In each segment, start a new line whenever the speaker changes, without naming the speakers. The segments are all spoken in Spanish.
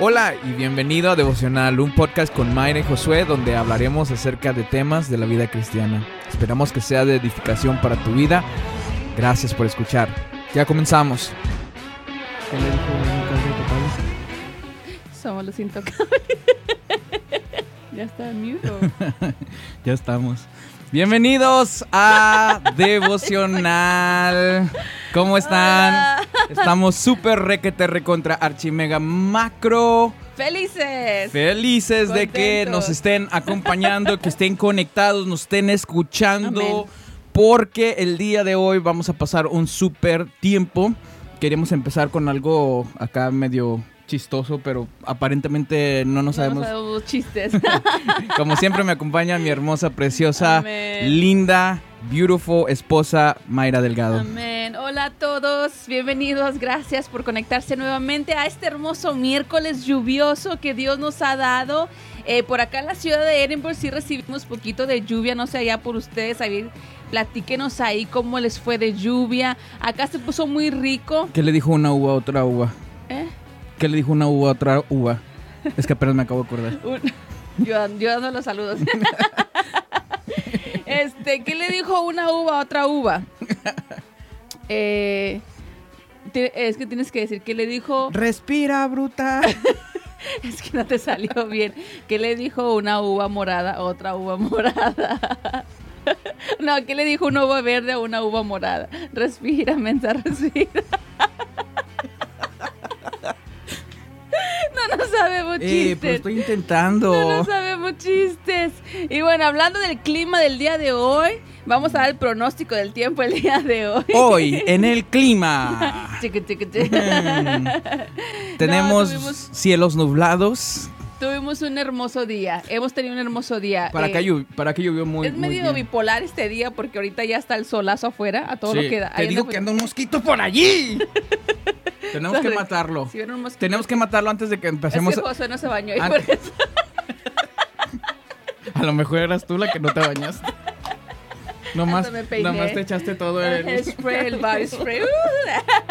Hola y bienvenido a Devocional, un podcast con Mayra y Josué donde hablaremos acerca de temas de la vida cristiana. Esperamos que sea de edificación para tu vida. Gracias por escuchar. Ya comenzamos.
¿Qué le dijo Lucas de Topales?
Somos los intocables. ya está en mute.
Ya estamos. Bienvenidos a Devocional. ¿Cómo están? Estamos súper requete recontra archimega macro.
¡Felices!
Felices de que nos estén acompañando, que estén conectados, nos estén escuchando.
Amén.
Porque el día de hoy vamos a pasar un súper tiempo. Queremos empezar con algo acá medio chistoso, pero aparentemente no nos
No
sabemos.
chistes.
Como siempre me acompaña mi hermosa, preciosa,
Amén.
linda, beautiful esposa Mayra Delgado.
Amén. Hola a todos, bienvenidos. Gracias por conectarse nuevamente a este hermoso miércoles lluvioso que Dios nos ha dado. Eh, por acá en la ciudad de Edinburgh sí recibimos poquito de lluvia, no sé allá por ustedes. Ahí, platíquenos ahí cómo les fue de lluvia. Acá se puso muy rico.
¿Qué le dijo una uva a otra uva?
¿eh?
¿Qué le dijo una uva a otra uva? Es que apenas me acabo de acordar.
Un- yo, yo dando los saludos. este, ¿qué le dijo una uva a otra uva? Eh, es que tienes que decir, ¿qué le dijo?
Respira, bruta.
Es que no te salió bien. ¿Qué le dijo una uva morada a otra uva morada? No, ¿qué le dijo una uva verde a una uva morada? Respira, mensa, respira. No sabemos
Eh, pero
chistes.
estoy intentando.
No, no sabemos chistes. Y bueno, hablando del clima del día de hoy, vamos a dar el pronóstico del tiempo el día de hoy.
Hoy, en el clima,
Chiqui, chiqui, chiqui.
Mm. tenemos
tuvimos-
cielos nublados.
Tuvimos un hermoso día. Hemos tenido un hermoso día.
Para
Eh,
acá, llo- para acá llovió muy,
es
muy
medio
bien.
bipolar este día porque ahorita ya está el solazo afuera a todo
Sí,
lo que da.
Te digo que anda un mosquito por allí. Tenemos que matarlo.
Si vieron un mosquito-
Tenemos que matarlo antes de que
Es
empecemos.
que José no se bañó y por eso.
A lo mejor eras tú la que no te bañaste. Nomás,
Hasta me peiné.
nomás te echaste todo el...
El spray, el body spray.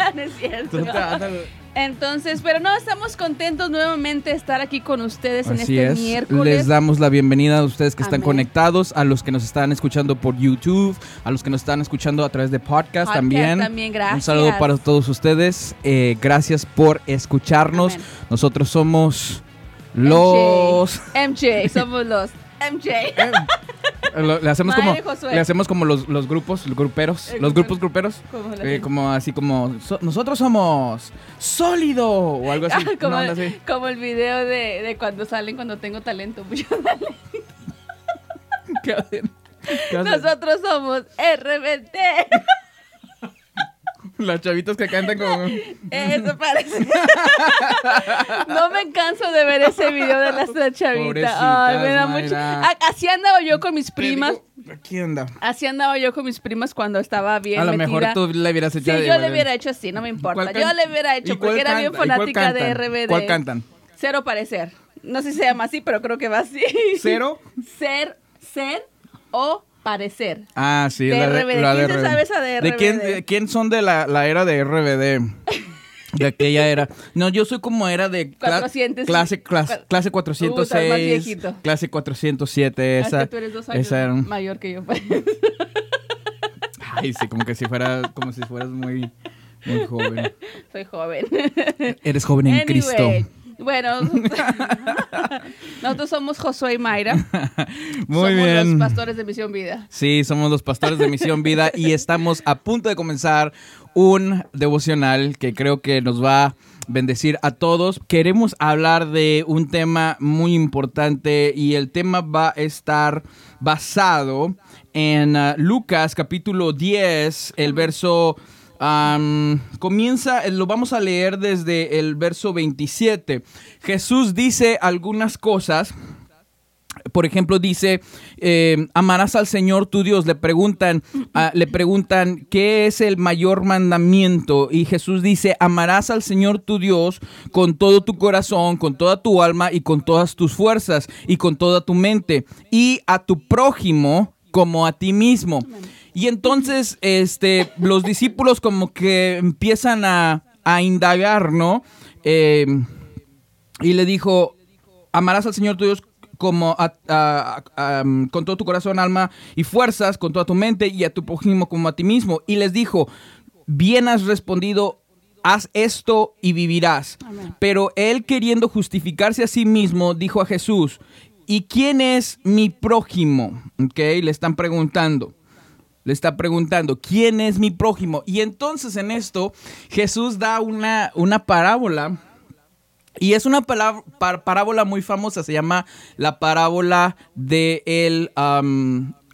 Uh, no es cierto.
Tú te- ándale.
Entonces, pero no, estamos contentos nuevamente de estar aquí con ustedes en este
es.
miércoles.
Les damos la bienvenida a ustedes que están conectados, a los que nos están escuchando por YouTube, a los que nos están escuchando a través de podcast,
Podcast
también.
también, gracias.
Un saludo para todos ustedes. Eh, gracias por escucharnos.
Amén.
Nosotros somos los.
MJ, somos los MJ.
Eh, lo- le hacemos como le hacemos como los, los grupos, los gruperos,
El
los
grupo-
grupos gruperos.
Como
Eh, como así como so- nosotros somos sólido o algo así.
Ah, como,
así.
el video de, de cuando salen cuando tengo talento. Mucho talento.
¿Qué? ¿Qué hacen?
Nosotros somos RBT.
Las chavitas que cantan como
Eso parece. no me canso de ver ese video de las chavitas.
Pobrecitas,
Ay, me da mucho. Así andaba yo con mis primas.
Aquí anda.
Así andaba yo con mis primas cuando estaba bien.
A lo
metida.
mejor tú le hubieras
Sí,
hecho de-
yo le hubiera hecho así, no me importa.
¿Cuál
Yo le hubiera
¿Y
hecho porque era bien fanática de? RBD.
¿Cuál cantan?
Cero parecer. No sé si se llama así, pero creo que va así.
¿Cero?
Ser, ser o parecer.
Ah, sí,
De
la de,
RBD.
la
¿Quién
de
se
RBD.
sabe esa de
¿De quién,
RBD?
de quién son de la, la era de RBD? De aquella era. No, yo soy como era de cla-
400.
clase, clase, clase
Uh, estás más
406,
viejito.
clase 407,
Es
esa.
que tú eres dos años
esa era
mayor que yo.
Ay, sí, como que si fuera, como si fueras muy, muy joven.
Soy joven.
Eres joven en
Anyway,
Cristo.
Bueno, nosotros somos Josué y Mayra.
Muy
somos
bien.
los pastores de Misión Vida.
Sí, somos los pastores de Misión Vida y estamos a punto de comenzar un devocional que creo que nos va a bendecir a todos. Queremos hablar de un tema muy importante y el tema va a estar basado en ah, Lucas capítulo 10, el verso... comienza, eh, lo vamos a leer desde el verso 27. Jesús dice algunas cosas por ejemplo, dice, eh, amarás al Señor tu Dios. Le preguntan, ah, le preguntan, ¿qué es el mayor mandamiento? Y Jesús dice, amarás al Señor tu Dios con todo tu corazón, con toda tu alma y con todas tus fuerzas y con toda tu mente. Y a tu prójimo como a ti mismo. Y entonces, este, los discípulos como que empiezan a, a indagar, ¿no? Eh, y le dijo, amarás al Señor tu Dios como a- a- a- am, con todo tu corazón, alma y fuerzas, con toda tu mente y a tu prójimo como a ti mismo. Y les dijo, bien has respondido, haz esto y vivirás.
Amén.
Pero él queriendo justificarse a sí mismo, dijo a Jesús, ¿y quién es mi prójimo? Ok, le están preguntando. Le está preguntando, ¿quién es mi prójimo? Y entonces en esto Jesús da una, una parábola. Y es una palabra- par- parábola muy famosa, se llama la parábola del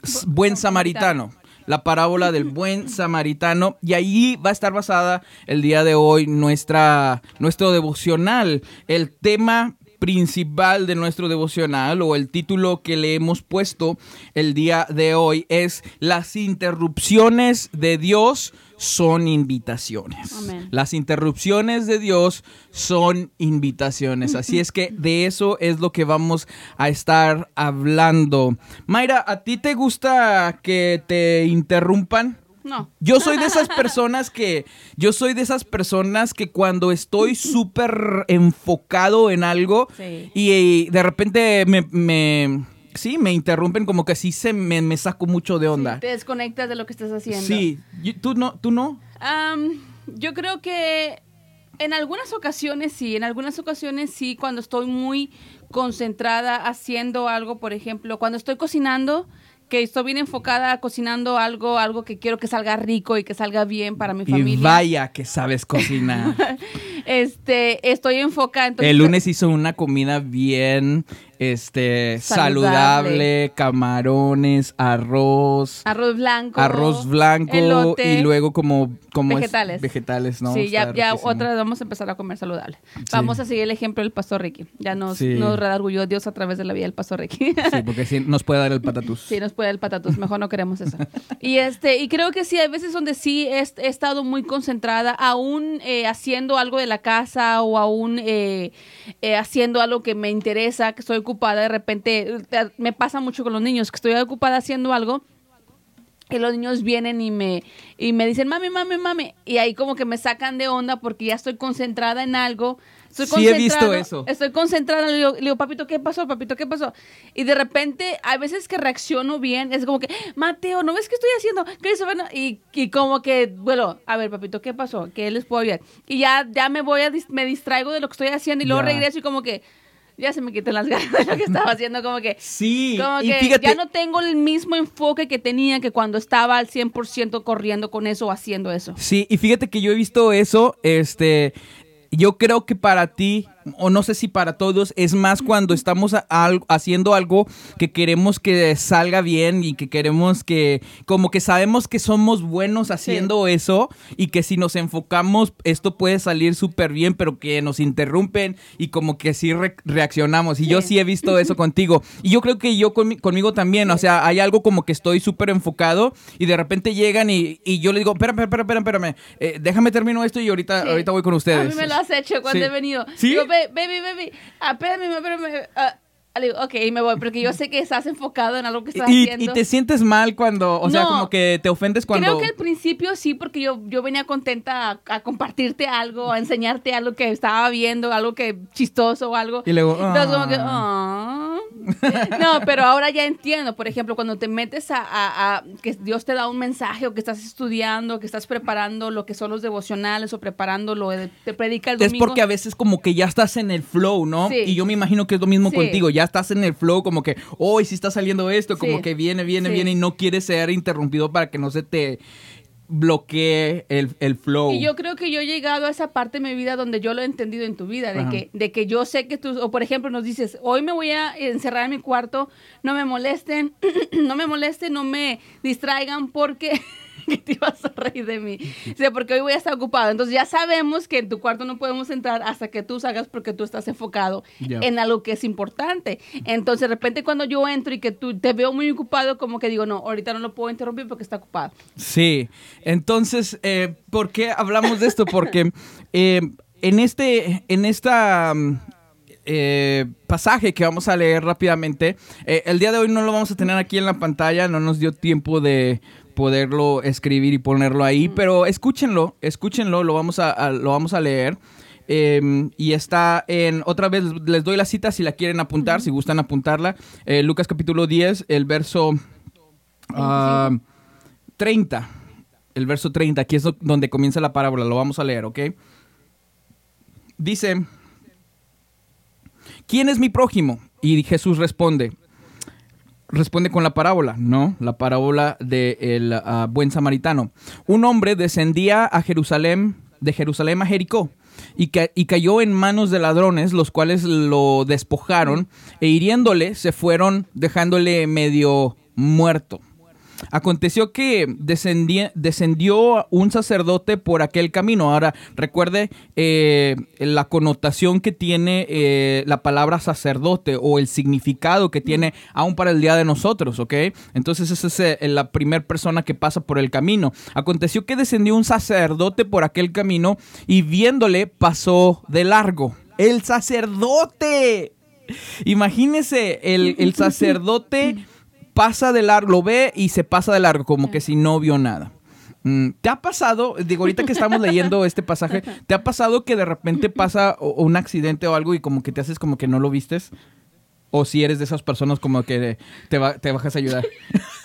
s- buen samaritano. La parábola del buen samaritano. Y ahí va a estar basada el día de hoy nuestra, nuestro devocional. El tema principal de nuestro devocional o el título que le hemos puesto el día de hoy es Las interrupciones de Dios son invitaciones.
Amén.
Las interrupciones de Dios son invitaciones. Así es que de eso es lo que vamos a estar hablando. Mayra, ¿a ti te gusta que te interrumpan?
No.
Yo soy de esas personas que, yo soy de esas personas que cuando estoy súper enfocado en algo
Sí.
y, de repente me, me- sí, me interrumpen como que así se me, me saco mucho de onda.
Te desconectas de lo que estás haciendo.
Sí, ¿tú no? ¿Tú no?
Am, yo creo que en algunas ocasiones sí, en algunas ocasiones sí, cuando estoy muy concentrada haciendo algo, por ejemplo, cuando estoy cocinando, que estoy bien enfocada cocinando algo, algo que quiero que salga rico y que salga bien para mi
Y
familia.
vaya que sabes cocinar.
Este, estoy enfocada. Entonces,
El lunes hizo una comida bien este
Saludable.
saludable, camarones, arroz,
arroz blanco.
arroz blanco
elote,
y luego como como es-
vegetales.
vegetales, ¿no?
sí, ya,
Está
ya
riquísimo.
otra vez vamos a empezar a comer saludable. Vamos a seguir el ejemplo del pastor Ricky. Ya nos,
Sí.
nos redarguyó Dios a través de la vida del pastor Ricky.
Sí, porque sí nos puede dar el patatús.
Sí, nos puede el patatus, mejor no queremos eso. Y este, y creo que sí, hay veces donde sí he, he estado muy concentrada, aún eh, haciendo algo de la casa o aún eh, eh, haciendo algo que me interesa, que estoy ocupada, de repente eh, me pasa mucho con los niños, que estoy ocupada haciendo algo que los niños vienen y me, y me dicen, mami, mami, mami, y ahí como que me sacan de onda porque ya estoy concentrada en algo. Estoy
Sí he visto eso.
Estoy concentrada, le digo, le digo, papito, ¿qué pasó? Papito, ¿qué pasó? Y de repente, hay veces que reacciono bien, es como que, Mateo, ¿no ves qué estoy haciendo? Christopher, no?" y, y como que, bueno, a ver, papito, ¿qué pasó? ¿Qué les puedo ayudar? Y ya, ya me voy a, dis- me distraigo de lo que estoy haciendo y luego
Ya.
regreso y como que, ya se me quitan las ganas de lo que estaba haciendo, como que,
Sí,
como
y
que
fíjate,
ya no tengo el mismo enfoque que tenía que cuando estaba al 100% corriendo con eso o haciendo eso.
Sí, y fíjate que yo he visto eso, este, yo creo que para ti, o no sé si para todos, es más cuando estamos a- al- haciendo algo que queremos que salga bien y que queremos que, como que sabemos que somos buenos haciendo eso y que si nos enfocamos, esto puede salir súper bien, pero que nos interrumpen y como que sí re- reaccionamos. Y yo
Sí.
sí he visto eso contigo. Y yo creo que yo conmi- conmigo también, o sea, hay algo como que estoy súper enfocado y de repente llegan y, y yo le digo, espérame, espérame, espérame, espérame, eh, déjame termino esto y ahorita,
Sí.
ahorita voy con ustedes.
A mí me lo has hecho cuando
Sí.
he venido.
¿Sí?
Digo, "Ba- baby, baby, espérame, espérame. Ah". Le digo, ok, me voy, porque yo sé que estás enfocado en algo que estás
Y,
haciendo.
y te sientes mal cuando, o sea, como que te ofendes cuando...
Creo que al principio sí, porque yo, yo venía contenta a, a compartirte algo, a enseñarte algo que estaba viendo, algo que chistoso o algo.
Y luego,
Entonces, como que,
"Ah".
"Ah". No, pero ahora ya entiendo. Por ejemplo, cuando te metes a, a- a que Dios te da un mensaje o que estás estudiando, que estás preparando lo que son los devocionales o preparando lo de te predica el
Es
domingo.
porque a veces como que ya estás en el flow, ¿no?
Sí.
Y yo me imagino que es lo mismo
Sí.
contigo. Ya estás en el flow, como que, hoy sí está saliendo esto, como
Sí.
que viene, viene,
Sí.
viene y no quieres ser interrumpido para que no se te bloquee el, el flow.
Y yo creo que yo he llegado a esa parte de mi vida donde yo lo he entendido en tu vida, de
Ajá.
que, de que yo sé que tú, o por ejemplo nos dices, hoy me voy a encerrar en mi cuarto, no me molesten, no me molesten, no me distraigan porque que te ibas a reír de mí. O sea, porque hoy voy a estar ocupado. Entonces ya sabemos que en tu cuarto no podemos entrar hasta que tú salgas porque tú estás enfocado en algo que es importante. Entonces de repente cuando yo entro y que tú te veo muy ocupado, como que digo, no, ahorita no lo puedo interrumpir porque está ocupado.
Sí, entonces, eh, ¿por qué hablamos de esto? Porque eh, en este, en esta mm, eh, pasaje que vamos a leer rápidamente, eh, el día de hoy no lo vamos a tener aquí en la pantalla, no nos dio tiempo de poderlo escribir y ponerlo ahí, pero escúchenlo, escúchenlo, lo vamos a, a- lo vamos a leer. eh, y está en, otra vez les doy la cita si la quieren apuntar, si gustan apuntarla. Eh, Lucas capítulo 10, el verso ah, 30. El verso 30, aquí es do- donde comienza la parábola, lo vamos a leer, ¿ok? Dice, ¿quién es mi prójimo? Y Jesús responde, responde con la parábola, ¿no? La parábola del buen samaritano. Un hombre descendía a Jerusalén, de Jerusalén a Jericó, y, y cayó en manos de ladrones, los cuales lo despojaron, e hiriéndole se fueron dejándole medio muerto. Aconteció que descendió un sacerdote por aquel camino. Ahora, recuerde eh, la connotación que tiene eh, la palabra sacerdote o el significado que tiene aún para el día de nosotros, ¿ok? Entonces, esa es eh, la primera persona que pasa por el camino. Aconteció que descendió un sacerdote por aquel camino y viéndole pasó de largo. ¡El sacerdote! Imagínese, el, el sacerdote pasa de largo, lo ve y se pasa de largo, como que si no vio nada. Mm, ¿Te ha pasado, digo, ahorita que estamos leyendo este pasaje, ¿te ha pasado que de repente pasa un accidente o algo y como que te haces como que no lo vistes? O si eres de esas personas como que te, va- te bajas a ayudar.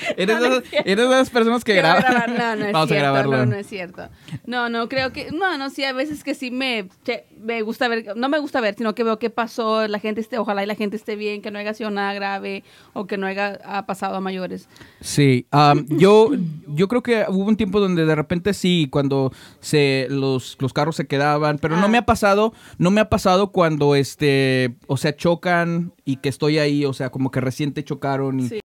¿Eres, de esas personas que
a
graban?
No, no es
Vamos a
cierto.
grabarlo.
No, no es cierto. No, no, creo que. No, no, sí, a veces que sí me, che- me gusta ver. No me gusta ver, sino que veo qué pasó. La gente esté. Ojalá y la gente esté bien, que no haya sido nada grave o que no haya ha pasado a mayores.
Sí, am, yo, yo creo que hubo un tiempo donde de repente sí, cuando se los, los carros se quedaban, pero no
Ah.
me ha pasado, no me ha pasado cuando este, o sea, chocan y que estoy ahí, o sea, como que recién te chocaron y
Sí.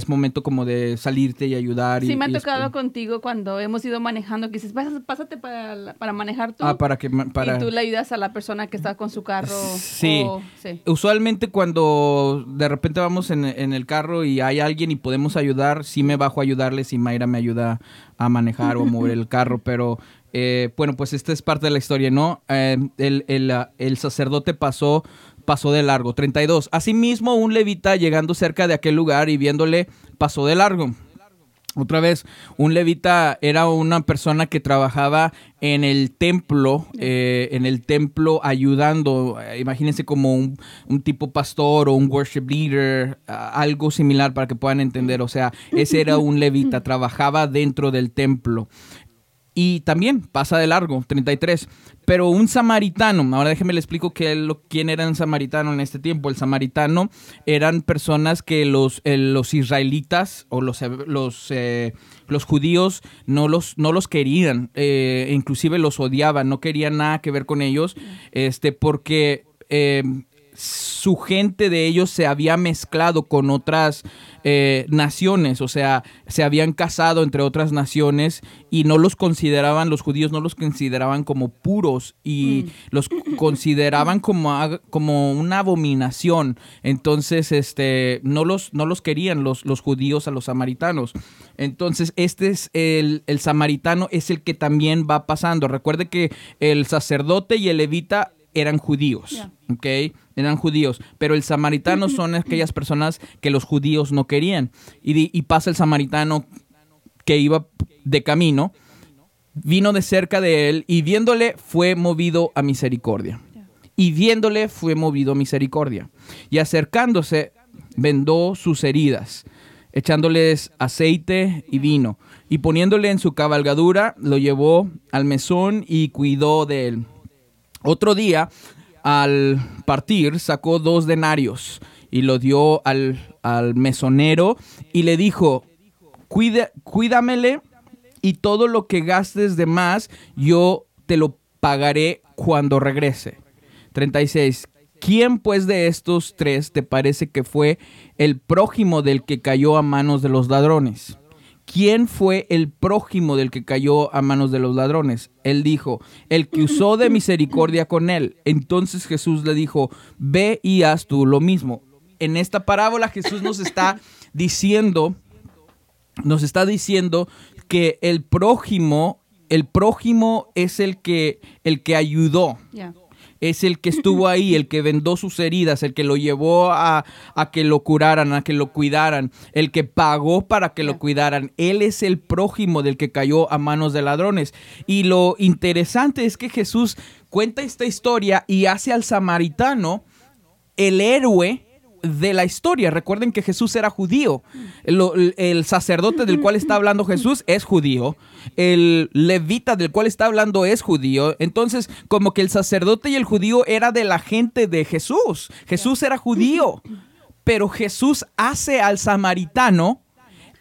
Es momento como de salirte y ayudar. y-
Sí, me ha
y
tocado contigo cuando hemos ido manejando, que dices, "Pásate- pásate para, para manejar tú.
Ah, para que para
Y tú le ayudas a la persona que está con su carro.
Sí.
o- sí.
Usualmente cuando de repente vamos en, en el carro y hay alguien y podemos ayudar, sí me bajo a ayudarles y Mayra me ayuda a manejar o a mover el carro, pero eh, bueno, pues esta es parte de la historia, ¿no? Eh, el, el, el sacerdote pasó, pasó de largo. 32. Asimismo, un levita llegando cerca de aquel lugar y viéndole, pasó de largo. Otra vez, un levita era una persona que trabajaba en el templo, eh, en el templo ayudando, eh, imagínense como un, un tipo pastor o un worship leader, algo similar para que puedan entender, o sea, ese era un levita, trabajaba dentro del templo. Y también pasa de largo, 33. Pero un samaritano, ahora déjeme le explico quién era un samaritano en este tiempo. El samaritano eran personas que los, eh, los israelitas o los, eh, los, eh, los judíos no los, no los querían, inclusive los odiaban, no querían nada que ver con ellos, este, porque su gente de ellos se había mezclado con otras eh, naciones, o sea, se habían casado entre otras naciones y no los consideraban, los judíos no los consideraban como puros y los consideraban como, como una abominación. Entonces, este, no los, no los querían los, los judíos a los samaritanos. Entonces, este es el, el samaritano, es el que también va pasando. Recuerde que el sacerdote y el levita eran judíos. ¿ok? Eran judíos, pero el samaritano son aquellas personas que los judíos no querían. Y, y pasa el samaritano que iba de camino, vino de cerca de él y viéndole fue movido a misericordia. Y viéndole fue movido a misericordia. Y acercándose, vendó sus heridas, echándoles aceite y vino. Y poniéndole en su cabalgadura, lo llevó al mesón y cuidó de él. Otro día, al partir, sacó dos denarios y lo dio al, al mesonero y le dijo, Cuida, cuídamele y todo lo que gastes de más, yo te lo pagaré cuando regrese. 36. ¿Quién pues de estos tres te parece que fue el prójimo del que cayó a manos de los ladrones? ¿Quién fue el prójimo del que cayó a manos de los ladrones? Él dijo, el que usó de misericordia con él. Entonces Jesús le dijo, ve y haz tú lo mismo. En esta parábola Jesús nos está diciendo, nos está diciendo que el prójimo, el prójimo es el que, el que ayudó. Es el que estuvo ahí, el que vendó sus heridas, el que lo llevó a, a que lo curaran, a que lo cuidaran, el que pagó para que lo cuidaran. Él es el prójimo del que cayó a manos de ladrones. Y lo interesante es que Jesús cuenta esta historia y hace al samaritano el héroe de la historia. Recuerden que Jesús era judío. El, el, sacerdote del cual está hablando Jesús es judío. El levita del cual está hablando es judío. Entonces, como que el sacerdote y el judío era de la gente de Jesús. Jesús era judío. Pero Jesús hace al samaritano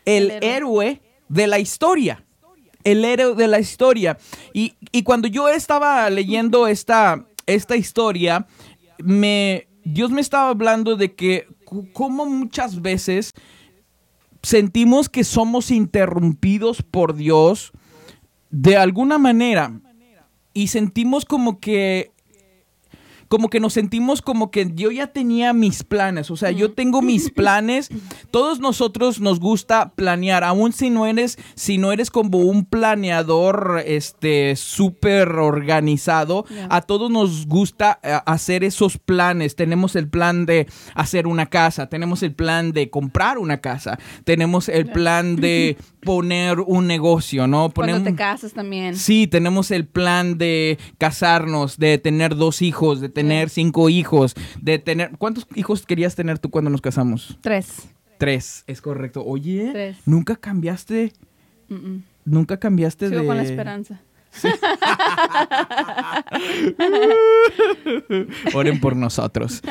el, héroe de la historia. El héroe de la historia. Y, y cuando yo estaba leyendo esta, esta historia, me, Dios me estaba hablando de que como muchas veces sentimos que somos interrumpidos por Dios de alguna manera y sentimos como que como que nos sentimos como que yo ya tenía mis planes, o sea, yo tengo mis planes. Todos nosotros nos gusta planear, aun si no eres, si no eres como un planeador, este, súper organizado, a todos nos gusta eh, hacer esos planes. Tenemos el plan de hacer una casa, tenemos el plan de comprar una casa, tenemos el plan de poner un negocio, ¿no?
Cuando te casas también.
Sí, tenemos el plan de casarnos, de tener dos hijos, de tener cinco hijos, de tener... ¿Cuántos hijos querías tener tú cuando nos casamos?
Tres.
Tres, es correcto. Oye,
Tres.
nunca cambiaste...
Mm, mm.
Nunca cambiaste
Sigo
de...
con la esperanza.
Oren por nosotros.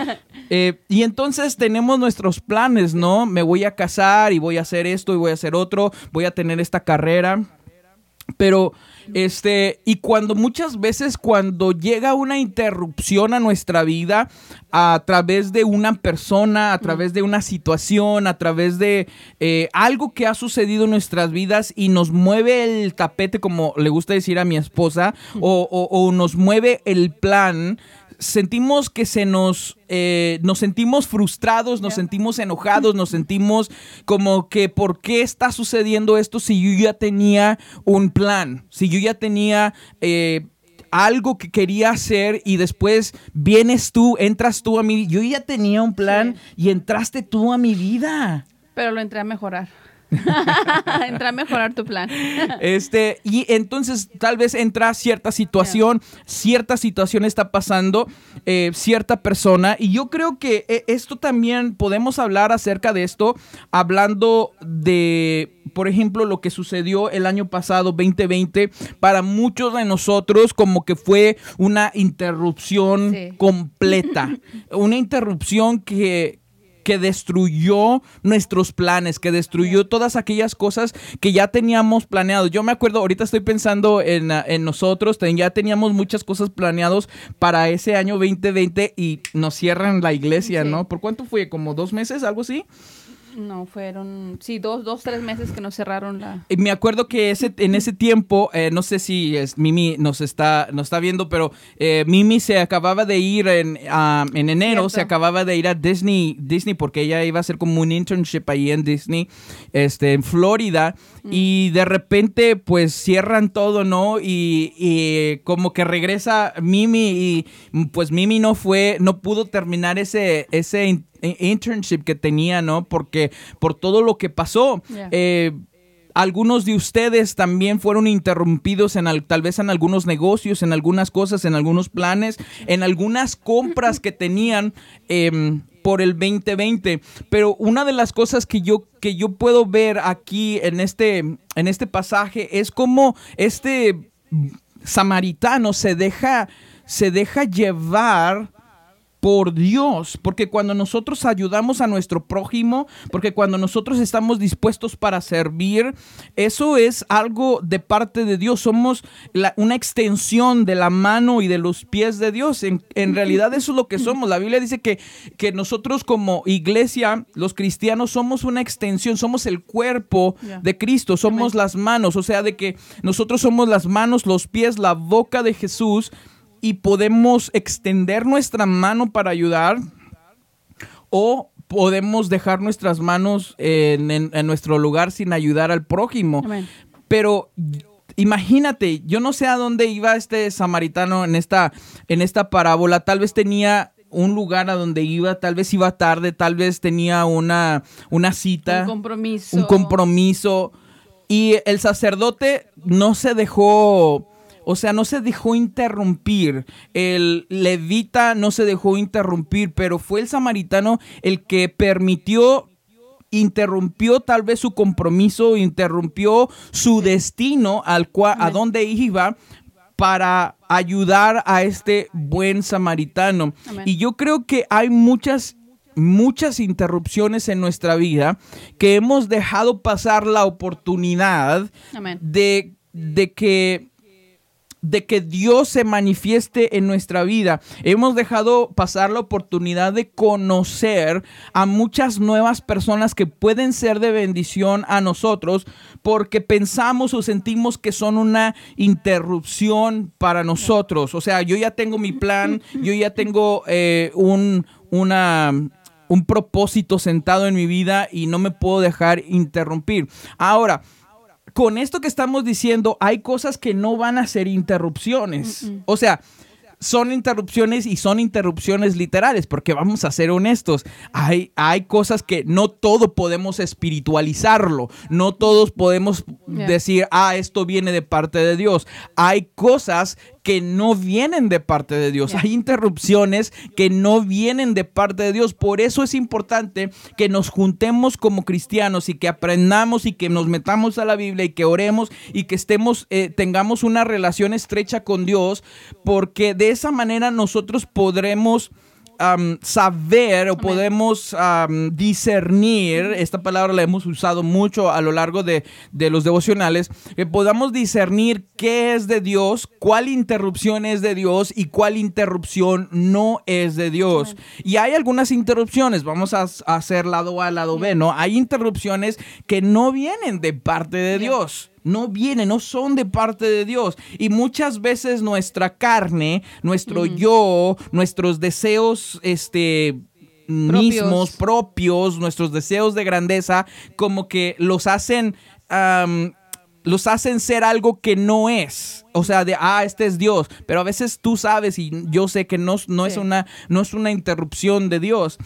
Eh, y entonces tenemos nuestros planes, ¿no? Me voy a casar y voy a hacer esto y voy a hacer otro, voy a tener esta carrera. Pero, este, y cuando muchas veces cuando llega una interrupción a nuestra vida a través de una persona, a través de una situación, a través de eh, algo que ha sucedido en nuestras vidas y nos mueve el tapete, como le gusta decir a mi esposa, o, o- o nos mueve el plan, sentimos que se nos, eh, nos sentimos frustrados, nos sentimos enojados, nos sentimos como que ¿por qué está sucediendo esto si yo ya tenía un plan? Si yo ya tenía... eh, algo que quería hacer y después vienes tú, entras tú a mi Yo ya tenía un plan y entraste tú a mi vida.
Pero lo entré a mejorar. entré a mejorar tu plan.
Este, y entonces tal vez entra cierta situación, cierta situación está pasando, eh, cierta persona, y yo creo que eh, esto también podemos hablar acerca de esto, hablando de, por ejemplo, lo que sucedió el año pasado, 2020, para muchos de nosotros como que fue una interrupción
Sí.
completa, una interrupción que que destruyó nuestros planes, que destruyó todas aquellas cosas que ya teníamos planeado. Yo me acuerdo, ahorita estoy pensando en, ah, en nosotros, ten- ya teníamos muchas cosas planeados para ese año 2020 y nos cierran la iglesia,
Sí.
¿no? ¿Por cuánto fue? ¿Como dos meses, algo así?
No, fueron, sí, dos, dos, tres meses que nos cerraron la...
Y me acuerdo que ese, en ese tiempo, eh, no sé si es, Mimi nos está, nos está viendo, pero eh, Mimi se acababa de ir en, en enero,
Cierto.
se acababa de ir a Disney, Disney porque ella iba a hacer como un internship ahí en Disney, este, en Florida, y de repente pues cierran todo, ¿no? Y, y como que regresa Mimi y pues Mimi no fue, no pudo terminar ese, ese internship que tenía, ¿no? Porque por todo lo que pasó. Eh, algunos de ustedes también fueron interrumpidos en al- tal vez en algunos negocios, en algunas cosas, en algunos planes, en algunas compras que tenían em, por el 2020. Pero una de las cosas que yo, que yo puedo ver aquí en este, en este pasaje es cómo este samaritano se deja, se deja llevar por Dios, porque cuando nosotros ayudamos a nuestro prójimo, porque cuando nosotros estamos dispuestos para servir, eso es algo de parte de Dios, somos la- una extensión de la mano y de los pies de Dios, en, en realidad eso es lo que somos, la Biblia dice que, que nosotros como iglesia, los cristianos, somos una extensión, somos el cuerpo de Cristo, somos las manos, o sea, de que nosotros somos las manos, los pies, la boca de Jesús y podemos extender nuestra mano para ayudar o podemos dejar nuestras manos en, en- en nuestro lugar sin ayudar al prójimo. Pero imagínate, yo no sé a dónde iba este samaritano en esta, en esta parábola, tal vez tenía un lugar a donde iba, tal vez iba tarde, tal vez tenía una, una cita.
Un compromiso.
Un compromiso. Y el sacerdote no se dejó, o sea, no se dejó interrumpir. El levita no se dejó interrumpir, pero fue el samaritano el que permitió interrumpió tal vez su compromiso, interrumpió su destino al cual a donde iba para ayudar a este buen samaritano.
Amén.
Y yo creo que hay muchas muchas interrupciones en nuestra vida que hemos dejado pasar la oportunidad
Amén.
de, de que de que Dios se manifieste en nuestra vida. Hemos dejado pasar la oportunidad de conocer a muchas nuevas personas que pueden ser de bendición a nosotros porque pensamos o sentimos que son una interrupción para nosotros. O sea, yo ya tengo mi plan, yo ya tengo eh, un, un propósito sentado en mi vida y no me puedo dejar interrumpir. Ahora, con esto que estamos diciendo, hay cosas que no van a ser interrupciones. O sea, son interrupciones y son interrupciones literales, porque vamos a ser honestos, hay, hay cosas que no todo podemos espiritualizarlo, no todos podemos
Yeah.
decir, ah, esto viene de parte de Dios. Hay cosas que no vienen de parte de Dios, hay interrupciones que no vienen de parte de Dios. Por eso es importante que nos juntemos como cristianos y que aprendamos y que nos metamos a la Biblia y que oremos y que estemos, eh, tengamos una relación estrecha con Dios, porque de esa manera nosotros podremos saber o podemos discernir, esta palabra la hemos usado mucho a lo largo de, de los devocionales, que podamos discernir qué es de Dios, cuál interrupción es de Dios y cuál interrupción no es de Dios. Y hay algunas interrupciones, vamos a, a hacer lado A, lado B, ¿no? Hay interrupciones que no vienen de parte de Dios no vienen, no son de parte de Dios. Y muchas veces nuestra carne, nuestro yo, nuestros deseos, este mismos, propios, nuestros deseos de grandeza, como que los hacen, los hacen ser algo que no es. O sea, de, ah, este es Dios. Pero a veces tú sabes y yo sé que no, no, es, una, no es una interrupción de Dios.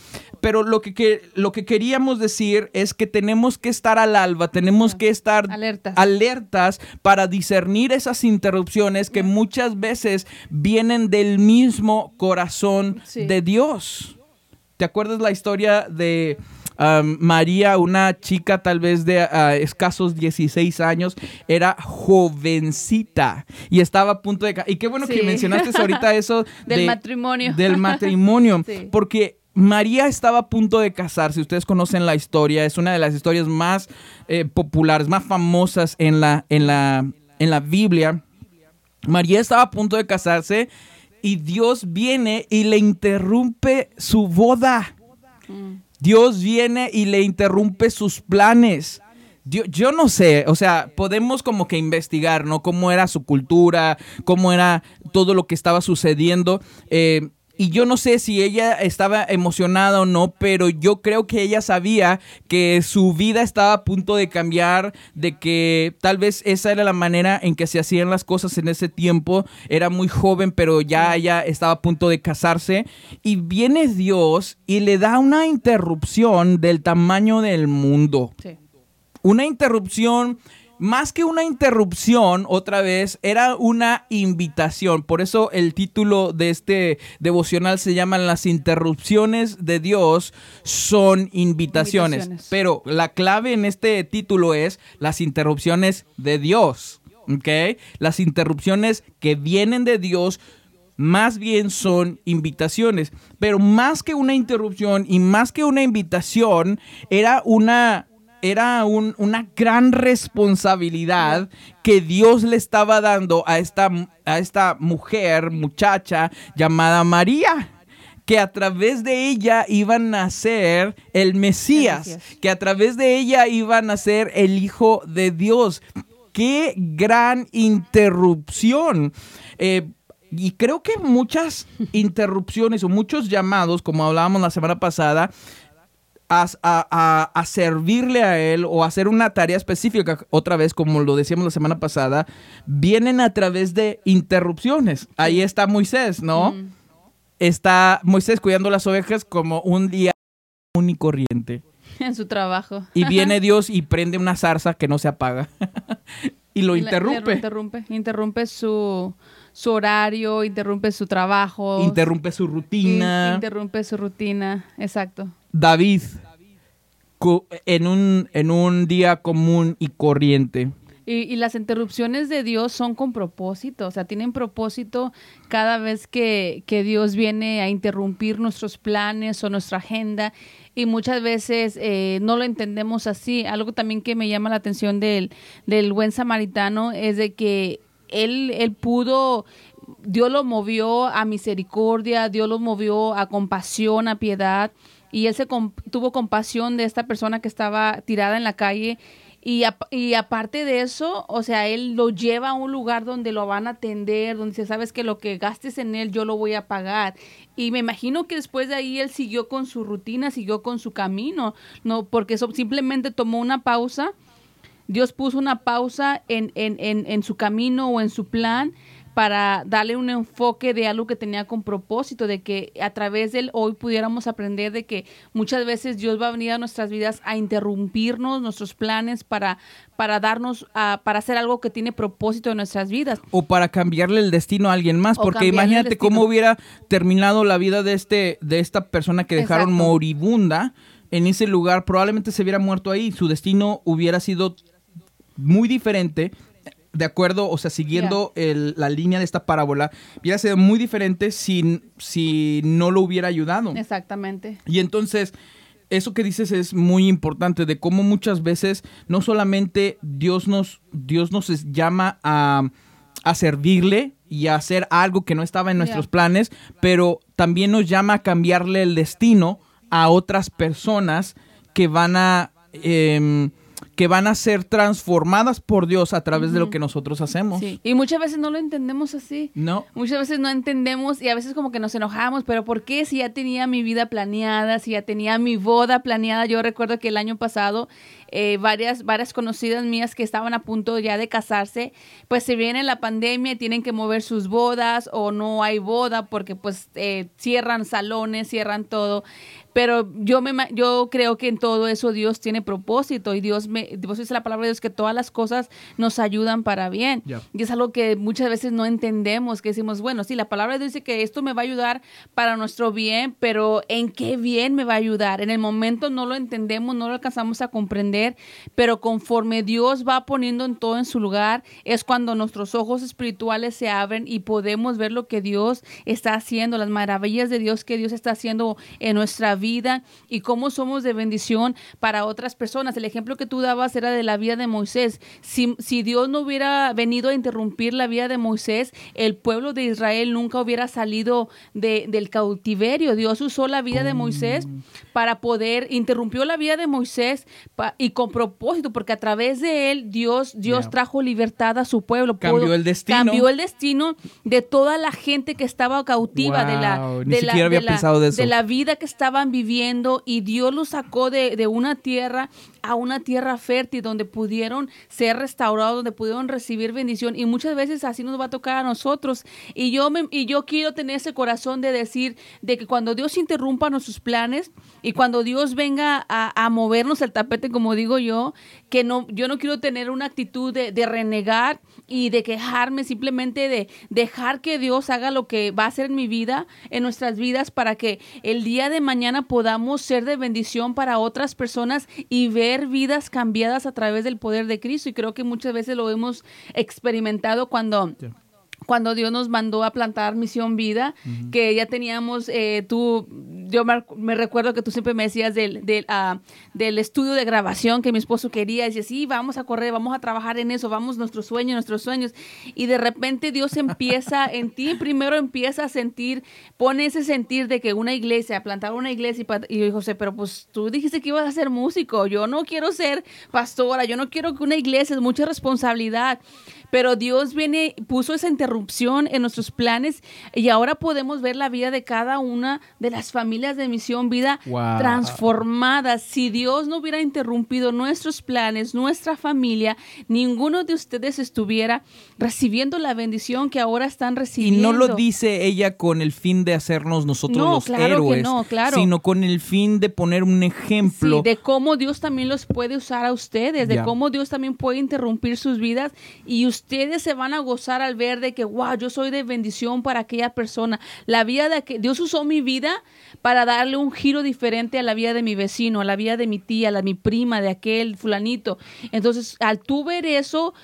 Pero lo que, que- lo que queríamos decir es que tenemos que estar al alba, tenemos que estar
Alertas.
alertas para discernir esas interrupciones que muchas veces vienen del mismo corazón
Sí.
de Dios. ¿Te acuerdas la historia de um, María, una chica tal vez de ah, escasos 16 años, era jovencita y estaba a punto de... Y qué bueno que mencionaste ahorita eso
Del
de-
matrimonio.
Del matrimonio,
Sí.
porque María estaba a punto de casarse. Ustedes conocen la historia, es una de las historias más eh, populares, más famosas en la, en la, en la Biblia. María estaba a punto de casarse y Dios viene y le interrumpe su boda. Dios viene y le interrumpe sus planes. Yo, yo no sé, o sea, podemos como que investigar, ¿no? Cómo era su cultura, cómo era todo lo que estaba sucediendo. eh, y yo no sé si ella estaba emocionada o no, pero yo creo que ella sabía que su vida estaba a punto de cambiar, de que tal vez esa era la manera en que se hacían las cosas en ese tiempo. Era muy joven, pero ya ella estaba a punto de casarse. Y viene Dios y le da una interrupción del tamaño del mundo
Sí.
una interrupción, más que una interrupción, otra vez, era una invitación. Por eso el título de este devocional se llama Las interrupciones de Dios son invitaciones.
Invitaciones.
Pero la clave en este título es las interrupciones de Dios. ¿Ok? Las interrupciones que vienen de Dios más bien son invitaciones. Pero más que una interrupción y más que una invitación, era una, era un- una gran responsabilidad que Dios le estaba dando a esta, a esta mujer, muchacha llamada María. Que a través de ella iba a nacer el Mesías,
El Mesías.
que a través de ella iba a nacer el Hijo de Dios. Qué gran interrupción. Eh, y creo que muchas interrupciones o muchos llamados, como hablábamos la semana pasada, a, a- a- a servirle a Él o hacer una tarea específica, otra vez, como lo decíamos la semana pasada, vienen a través de interrupciones. Ahí está Moisés, ¿no?
Mm.
Está Moisés cuidando las ovejas como un día común y corriente.
En su trabajo.
Y viene Dios y prende una zarza que no se apaga. y lo interrumpe.
le interrumpe. Interrumpe su, su horario, interrumpe su trabajo.
interrumpe su
in-
rutina.
interrumpe su rutina. Exacto.
David, en un, en un día común y corriente.
Y, y las interrupciones de Dios son con propósito, o sea, tienen propósito cada vez que, que Dios viene a interrumpir nuestros planes o nuestra agenda y muchas veces eh, no lo entendemos así. Algo también que me llama la atención del, del buen samaritano es de que él, él pudo, Dios lo movió a misericordia, Dios lo movió a compasión, a piedad y él se tuvo compasión de esta persona que estaba tirada en la calle y, y aparte de eso, o sea, él lo lleva a un lugar donde lo van a atender, donde dice, sabes que lo que gastes en él yo lo voy a pagar. Y me imagino que después de ahí él siguió con su rutina, siguió con su camino, no, porque simplemente tomó una pausa. Dios puso una pausa en, en, en, en su camino o en su plan para darle un enfoque de algo que tenía con propósito, de que a través de él hoy pudiéramos aprender de que muchas veces Dios va a venir a nuestras vidas a interrumpirnos nuestros planes para, para darnos, ah, para hacer algo que tiene propósito en nuestras vidas.
O para cambiarle el destino a alguien más.
O
Porque imagínate cómo hubiera terminado la vida de, este, de esta persona que dejaron
Exacto.
moribunda en ese lugar. Probablemente se hubiera muerto ahí. Su destino hubiera sido muy diferente. De acuerdo, o sea, siguiendo el- la línea de esta parábola, hubiera sido muy diferente si, si no lo hubiera ayudado.
Exactamente.
Y entonces, eso que dices es muy importante, de cómo muchas veces no solamente Dios nos, Dios nos llama a, a servirle y a hacer algo que no estaba en nuestros planes, pero también nos llama a cambiarle el destino a otras personas que van a... em, que van a ser transformadas por Dios a través de lo que nosotros hacemos.
Sí. Y muchas veces no lo entendemos así.
¿No?
Muchas veces no entendemos y a veces como que nos enojamos, pero ¿por qué si ya tenía mi vida planeada, si ya tenía mi boda planeada? Yo recuerdo que el año pasado eh, varias, varias conocidas mías que estaban a punto ya de casarse, pues se viene la pandemia y tienen que mover sus bodas o no hay boda porque pues eh, cierran salones, cierran todo. Pero yo me yo creo que en todo eso Dios tiene propósito y Dios me dice la palabra de Dios que todas las cosas nos ayudan para bien. Y es algo que muchas veces no entendemos, que decimos, bueno, sí, la palabra de Dios dice que esto me va a ayudar para nuestro bien, pero ¿en qué bien me va a ayudar? En el momento no lo entendemos, no lo alcanzamos a comprender, pero conforme Dios va poniendo en todo en su lugar, es cuando nuestros ojos espirituales se abren y podemos ver lo que Dios está haciendo, las maravillas de Dios que Dios está haciendo en nuestra vida y cómo somos de bendición para otras personas. El ejemplo que tú dabas era de la vida de Moisés. Si, si Dios no hubiera venido a interrumpir la vida de Moisés, el pueblo de Israel nunca hubiera salido de- del cautiverio. Dios usó la vida de Moisés para poder, interrumpió la vida de Moisés pa- y con propósito, porque a través de él Dios, Dios trajo libertad a su pueblo.
Cambió
Pudo-
el destino.
Cambió el destino de toda la gente que estaba cautiva, de la,
Wow,
de la-
siquiera había
de la-
de
la vida que estaban viviendo y Dios los sacó de, de una tierra a una tierra fértil donde pudieron ser restaurados, donde pudieron recibir bendición. Y muchas veces así nos va a tocar a nosotros. Y yo me, y yo quiero tener ese corazón de decir de que cuando Dios interrumpa nuestros planes y cuando Dios venga a, a movernos el tapete como digo yo que no yo no quiero tener una actitud de, renegar y de quejarme simplemente de dejar que Dios haga lo que va a hacer en mi vida en nuestras vidas para que el día de mañana podamos ser de bendición para otras personas y ver vidas cambiadas a través del poder de Cristo. Y creo que muchas veces lo hemos experimentado cuando cuando Dios nos mandó a plantar Misión Vida, que ya teníamos, eh, tú, yo me, recuerdo que tú siempre me decías del, del, ah, del estudio de grabación que mi esposo quería, decía, sí, vamos a correr, vamos a trabajar en eso, vamos nuestros sueños, nuestros sueños, y de repente Dios empieza en ti, primero empieza a sentir, pone ese sentir de que una iglesia, plantar una iglesia, y, y José, pero pues tú dijiste que ibas a ser músico, yo no quiero ser pastora, yo no quiero que una iglesia, es mucha responsabilidad, Pero Dios viene, puso esa interrupción en nuestros planes y ahora podemos ver la vida de cada una de las familias de Misión Vida
Wow.
transformadas. Si Dios no hubiera interrumpido nuestros planes, nuestra familia, ninguno de ustedes estuviera recibiendo la bendición que ahora están
Y
recibiendo.
no lo dice ella con el fin de hacernos nosotros
No,
los
claro que
héroes,
no, claro.
sino con el fin de poner un ejemplo.
Sí, de cómo Dios también los puede usar a ustedes, de cómo Dios también puede interrumpir sus vidas y ustedes se van a gozar al ver de que, wow, yo soy de bendición para aquella persona. La vida de que Dios usó mi vida para darle un giro diferente a la vida de mi vecino, a la vida de mi tía, a la mi prima, de aquel fulanito. Entonces, al tú ver eso,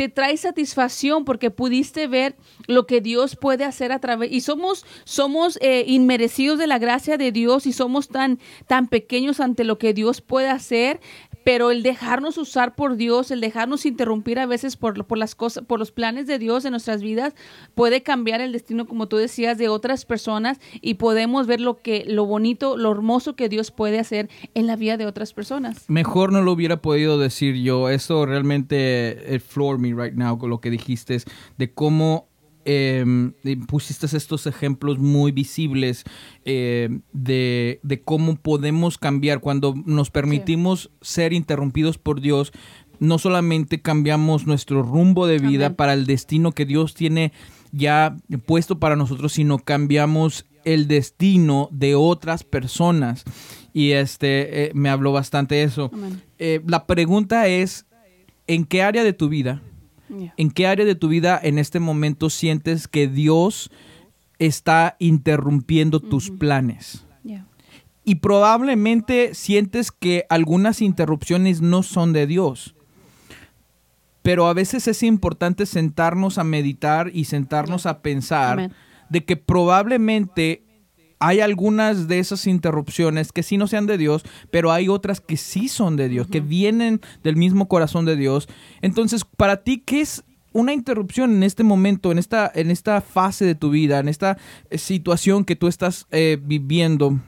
te trae satisfacción porque pudiste ver lo que Dios puede hacer a través y somos somos eh, inmerecidos de la gracia de Dios y somos tan tan pequeños ante lo que Dios puede hacer pero el dejarnos usar por Dios, el dejarnos interrumpir a veces por, por las cosas, por los planes de Dios en nuestras vidas, puede cambiar el destino, como tú decías, de otras personas y podemos ver lo que, lo bonito, lo hermoso que Dios puede hacer en la vida de otras personas.
Mejor no lo hubiera podido decir yo. Esto realmente it floored me right now con lo que dijiste de cómo eh, pusiste estos ejemplos muy visibles eh, de, de cómo podemos cambiar cuando nos permitimos ser interrumpidos por Dios. No solamente cambiamos nuestro rumbo de vida
Amén.
para el destino que Dios tiene ya puesto para nosotros, sino cambiamos el destino de otras personas. Y este eh, me habló bastante eso. Eh, la pregunta es, ¿en qué área de tu vida,
Yeah.
en qué área de tu vida en este momento sientes que Dios está interrumpiendo tus planes?
Yeah.
Y probablemente sientes que algunas interrupciones no son de Dios. Pero a veces es importante sentarnos a meditar y sentarnos a pensar de que probablemente hay algunas de esas interrupciones que sí no sean de Dios, pero hay otras que sí son de Dios, que vienen del mismo corazón de Dios. Entonces, para ti, ¿qué es una interrupción en este momento, en esta, en esta fase de tu vida, en esta eh, situación que tú estás eh, viviendo?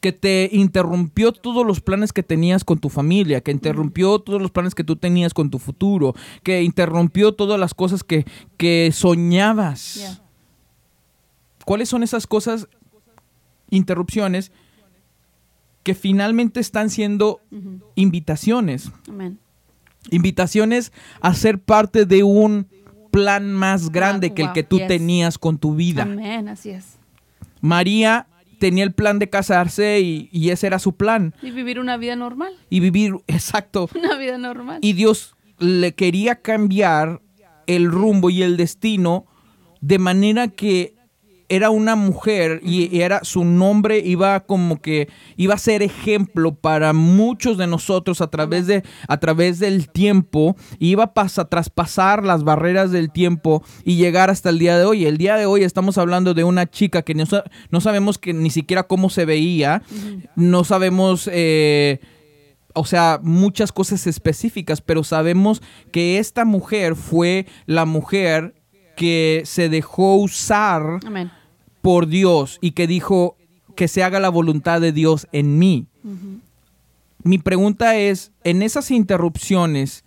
que te interrumpió todos los planes que tenías con tu familia, que interrumpió todos los planes que tú tenías con tu futuro, que interrumpió todas las cosas que, que soñabas.
Yeah.
¿Cuáles son esas cosas, interrupciones, que finalmente están siendo invitaciones?
Amén.
Invitaciones a ser parte de un plan más grande que el que tú
yes.
tenías con tu vida.
Amén, así es.
María tenía el plan de casarse y, y ese era su plan.
Y vivir una vida normal.
Y vivir, exacto.
Una vida normal.
Y Dios le quería cambiar el rumbo y el destino de manera que era una mujer y y era su nombre iba como que iba a ser ejemplo para muchos de nosotros a través de a través del tiempo. Y iba a pasa- traspasar las barreras del tiempo y llegar hasta el día de hoy. El día de hoy estamos hablando de una chica que no, no sabemos que ni siquiera cómo se veía, no sabemos eh, o sea, muchas cosas específicas, pero sabemos que esta mujer fue la mujer que se dejó usar. Por Dios y que dijo que se haga la voluntad de Dios en mí. Mi pregunta es, en esas interrupciones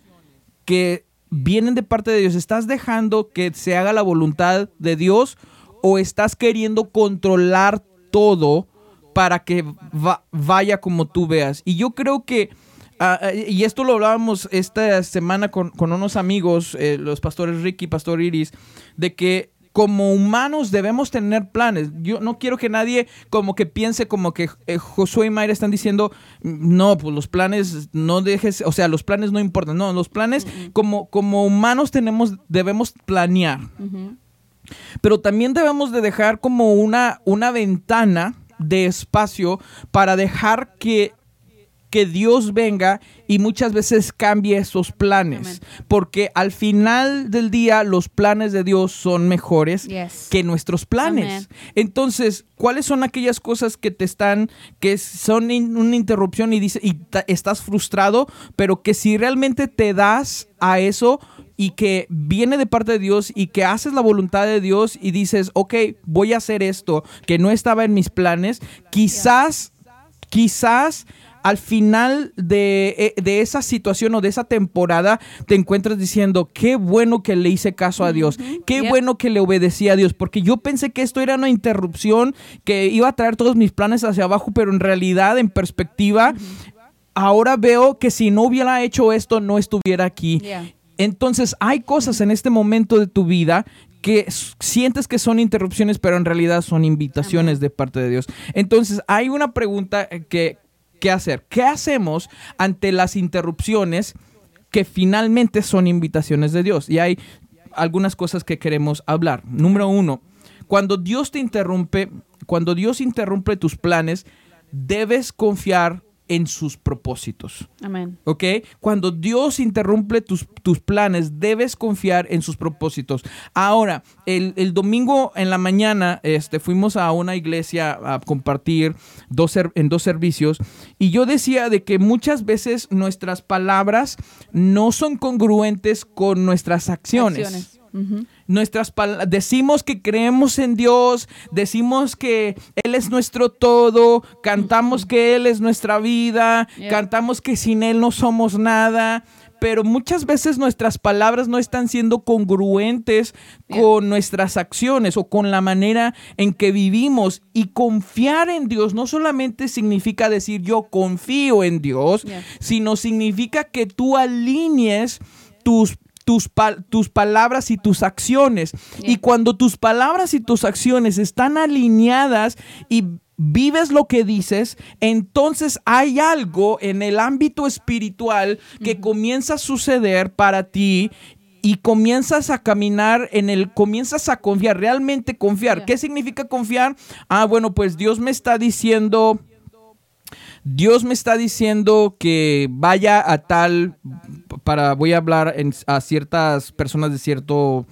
que vienen de parte de Dios, ¿estás dejando que se haga la voluntad de Dios o estás queriendo controlar todo para que va- vaya como tú veas? Y yo creo que, ah, y esto lo hablábamos esta semana con, con unos amigos, eh, los pastores Ricky y Pastor Iris, de que como humanos debemos tener planes. Yo no quiero que nadie como que piense como que eh, Josué y Mayra están diciendo, no, pues los planes no dejes, o sea, los planes no importan. No, los planes como, como humanos tenemos, debemos planear. Pero también debemos de dejar como una, una ventana de espacio para dejar que, que Dios venga y muchas veces cambie esos planes. Porque al final del día los planes de Dios son mejores
Yes.
que nuestros planes. Entonces, ¿cuáles son aquellas cosas que te están, que son in- una interrupción y, dice, y estás frustrado, pero que si realmente te das a eso y que viene de parte de Dios y que haces la voluntad de Dios y dices, ok, voy a hacer esto que no estaba en mis planes, quizás, quizás al final de, eh, de esa situación o de esa temporada te encuentras diciendo, qué bueno que le hice caso a Dios, qué bueno que le obedecí a Dios, porque yo pensé que esto era una interrupción, que iba a traer todos mis planes hacia abajo, pero en realidad, en perspectiva, ahora veo que si no hubiera hecho esto, no estuviera aquí. Entonces, hay cosas en este momento de tu vida que sientes que son interrupciones, pero en realidad son invitaciones de parte de Dios. Entonces, hay una pregunta eh, que, que hacer. ¿Qué hacemos ante las interrupciones que finalmente son invitaciones de Dios? Y hay algunas cosas que queremos hablar. Número uno, cuando Dios te interrumpe, cuando Dios interrumpe tus planes, debes confiar en sus propósitos.
Amén.
¿Ok? Cuando Dios interrumpe tus, tus planes, debes confiar en sus propósitos. Ahora, el, el domingo en la mañana este, fuimos a una iglesia a compartir dos en dos servicios y yo decía de que muchas veces nuestras palabras no son congruentes con nuestras acciones.
Acciones.
Nuestras pal- decimos que creemos en Dios, decimos que Él es nuestro todo, cantamos que Él es nuestra vida, cantamos que sin Él no somos nada, pero muchas veces nuestras palabras no están siendo congruentes con nuestras acciones o con la manera en que vivimos. Y confiar en Dios no solamente significa decir yo confío en Dios, sino significa que tú alinees tus tus, tus palabras y tus acciones. Y cuando tus palabras y tus acciones están alineadas y vives lo que dices, entonces hay algo en el ámbito espiritual que comienza a suceder para ti y comienzas a caminar en el, comienzas a confiar, realmente confiar.
Yeah.
¿Qué significa confiar? Ah, bueno, pues Dios me está diciendo, Dios me está diciendo que vaya a tal, para, voy a hablar a ciertas personas de cierto,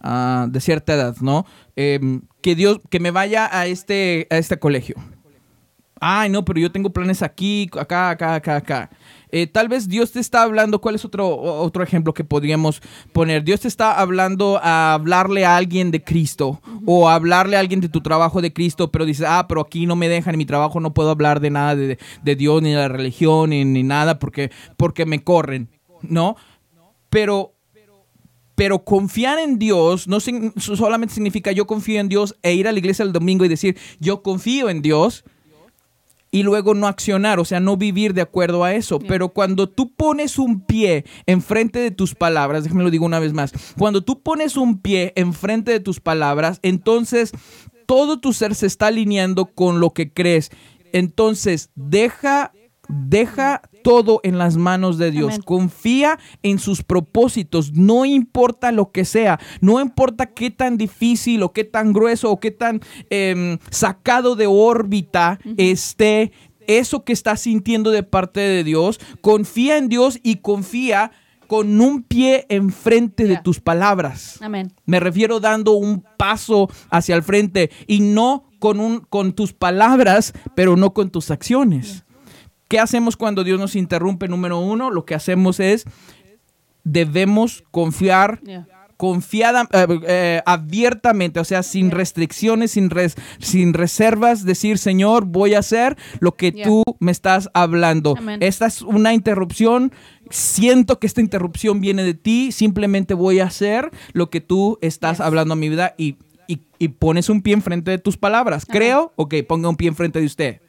ah, de cierta edad, ¿no? Em, que Dios, que me vaya a este, a este colegio. Ay, no, pero yo tengo planes aquí, acá, acá, acá, acá. Eh, tal vez Dios te está hablando, ¿cuál es otro, otro ejemplo que podríamos poner? Dios te está hablando a hablarle a alguien de Cristo o a hablarle a alguien de tu trabajo de Cristo, pero dices, ah, pero aquí no me dejan, en mi trabajo no puedo hablar de nada de, de Dios, ni de la religión, ni, ni nada, porque, porque me corren, ¿no? Pero pero confiar en Dios no sin- solamente significa yo confío en Dios e ir a la iglesia el domingo y decir yo confío en Dios y luego no accionar, o sea, no vivir de acuerdo a eso. Pero cuando tú pones un pie enfrente de tus palabras, déjame lo digo una vez más, cuando tú pones un pie enfrente de tus palabras, entonces todo tu ser se está alineando con lo que crees. Entonces, deja deja todo en las manos de Dios.
Amén.
Confía en sus propósitos, no importa lo que sea, no importa qué tan difícil o qué tan grueso o qué tan em, sacado de órbita esté eso que estás sintiendo de parte de Dios. Confía en Dios y confía con un pie enfrente de tus palabras.
Amén.
Me refiero dando un paso hacia el frente y no con, un, con tus palabras, pero no con tus acciones. ¿Qué hacemos cuando Dios nos interrumpe? Número uno, lo que hacemos es, debemos confiar
Yeah.
confiada, eh, eh, abiertamente, o sea, sin restricciones, sin, res- sin reservas, decir, Señor, voy a hacer lo que
Yeah.
tú me estás hablando. Esta es una interrupción, siento que esta interrupción viene de ti, simplemente voy a hacer lo que tú estás
Yes.
hablando a mi vida y, y- y pones un pie enfrente de tus palabras. Creo, ok, ponga un pie enfrente de usted.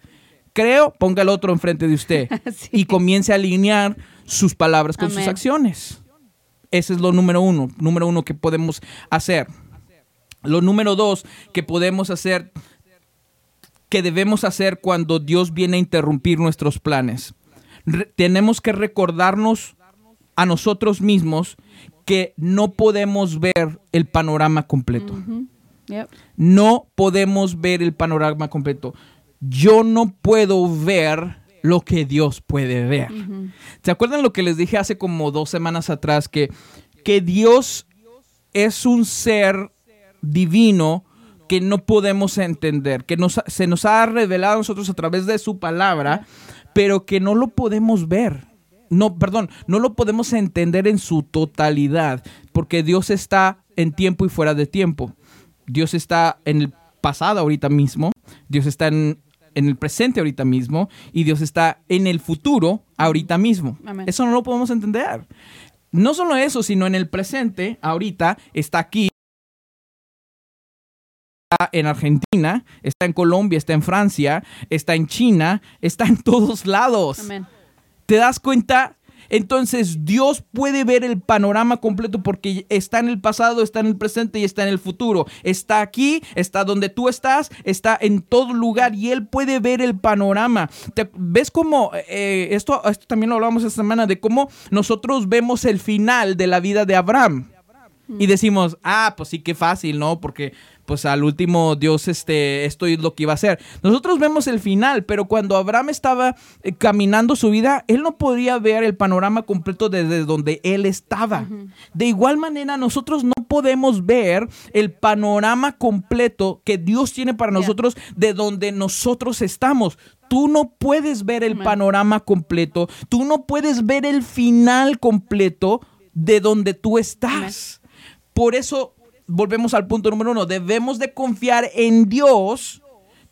Creo, ponga el otro enfrente de usted.
Sí.
Y comience a alinear sus palabras con sus acciones. Ese es lo número uno, número uno que podemos hacer. Lo número dos que podemos hacer, que debemos hacer cuando Dios viene a interrumpir nuestros planes. Re- tenemos que recordarnos a nosotros mismos que no podemos ver el panorama completo.
Yep.
No podemos ver el panorama completo. Yo no puedo ver lo que Dios puede ver. ¿Se acuerdan lo que les dije hace como dos semanas atrás? Que, que Dios es un ser divino que no podemos entender, que nos, se nos ha revelado a nosotros a través de su palabra, pero que no lo podemos ver. No, perdón, no lo podemos entender en su totalidad, porque Dios está en tiempo y fuera de tiempo. Dios está en el pasado ahorita mismo, Dios está en en el presente ahorita mismo y Dios está en el futuro ahorita mismo.
Amén.
Eso no lo podemos entender. No solo eso, sino en el presente, ahorita, está aquí, está en Argentina, está en Colombia, está en Francia, está en China, está en todos lados.
Amén.
¿Te das cuenta? Entonces Dios puede ver el panorama completo porque está en el pasado, está en el presente y está en el futuro. Está aquí, está donde tú estás, está en todo lugar y Él puede ver el panorama. ¿Te- ¿Ves cómo, eh, esto, esto también lo hablamos esta semana, de cómo nosotros vemos el final de la vida de Abraham? Y decimos, ah, pues sí, qué fácil, ¿no? Porque pues al último Dios, este, esto es lo que iba a hacer. Nosotros vemos el final, pero cuando Abraham estaba eh, caminando su vida, él no podía ver el panorama completo desde donde él estaba. De igual manera, nosotros no podemos ver el panorama completo que Dios tiene para nosotros de donde nosotros estamos. Tú no puedes ver el panorama completo, tú no puedes ver el final completo de donde tú estás. Por eso volvemos al punto número uno. Debemos de confiar en Dios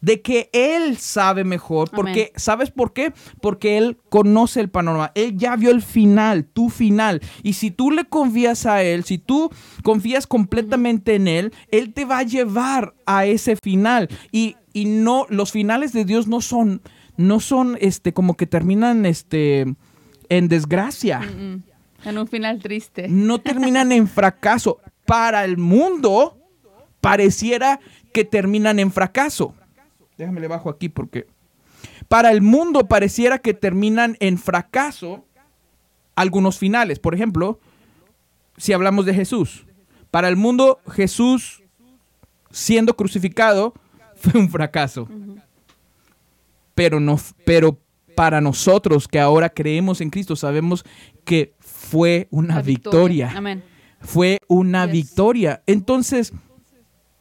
de que Él sabe mejor. Porque, ¿sabes por qué? Porque Él conoce el panorama. Él ya vio el final, tu final. Y si tú le confías a Él, si tú confías completamente en Él, Él te va a llevar a ese final. Y, y no, los finales de Dios no son, no son este, como que terminan este, en desgracia
Mm, En un final triste.
no terminan en fracaso. Para el mundo, pareciera que terminan en fracaso. Déjame le bajo aquí porque. Para el mundo pareciera que terminan en fracaso algunos finales. Por ejemplo, si hablamos de Jesús. Para el mundo, Jesús siendo crucificado fue un fracaso. Pero no, pero para nosotros que ahora creemos en Cristo, sabemos que fue una
La
victoria
Amén.
Fue una victoria. Entonces,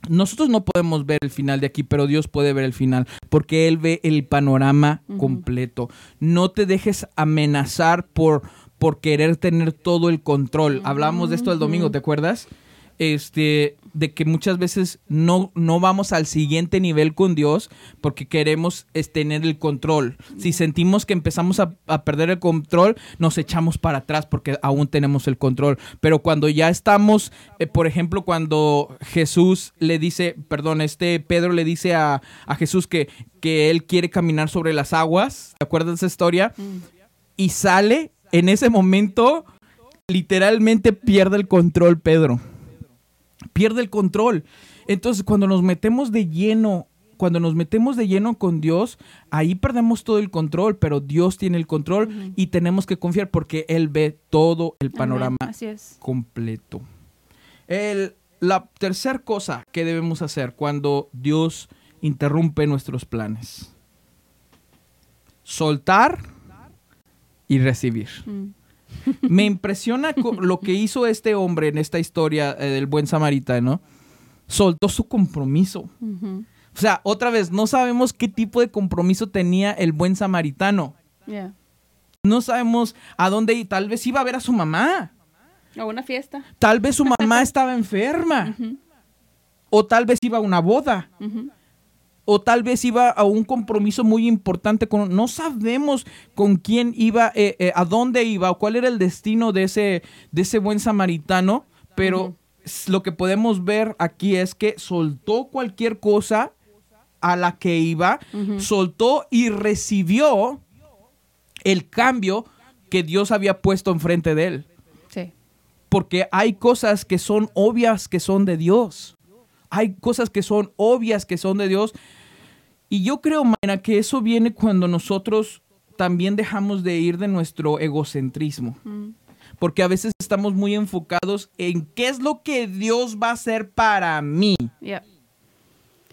nosotros no podemos ver el final de aquí, pero Dios puede ver el final, porque Él ve el panorama completo. No te dejes amenazar por, por querer tener todo el control. Hablamos de esto el domingo, ¿te acuerdas? Este, de que muchas veces no, no vamos al siguiente nivel con Dios porque queremos tener el control. Si sentimos que empezamos a, a perder el control, nos echamos para atrás porque aún tenemos el control. Pero cuando ya estamos, eh, por ejemplo, cuando Jesús le dice, perdón, este Pedro le dice a, a Jesús que, que él quiere caminar sobre las aguas, ¿te acuerdas de esa historia? Y sale, en ese momento, literalmente pierde el control Pedro pierde el control. Entonces, cuando nos metemos de lleno, cuando nos metemos de lleno con Dios, ahí perdemos todo el control, pero Dios tiene el control y tenemos que confiar porque Él ve todo el panorama
Así es.
completo. El- la tercera cosa que debemos hacer cuando Dios interrumpe nuestros planes. Soltar y recibir.
Mm.
Me impresiona lo que hizo este hombre en esta historia eh, del buen samaritano. Soltó su compromiso. O sea, otra vez, no sabemos qué tipo de compromiso tenía el buen samaritano.
Yeah.
No sabemos a dónde ir. Tal vez iba a ver a su mamá.
A una fiesta.
Tal vez su mamá estaba enferma. O tal vez iba a una boda. O tal vez iba a un compromiso muy importante con... No sabemos con quién iba, eh, eh, a dónde iba, o cuál era el destino de ese, de ese buen samaritano. Pero lo que podemos ver aquí es que soltó cualquier cosa a la que iba, soltó y recibió el cambio que Dios había puesto enfrente de él.
Sí.
Porque hay cosas que son obvias que son de Dios. Hay cosas que son obvias que son de Dios. Y yo creo, Mayra, que eso viene cuando nosotros también dejamos de ir de nuestro egocentrismo.
Mm.
Porque a veces estamos muy enfocados en qué es lo que Dios va a hacer para mí.
Yeah.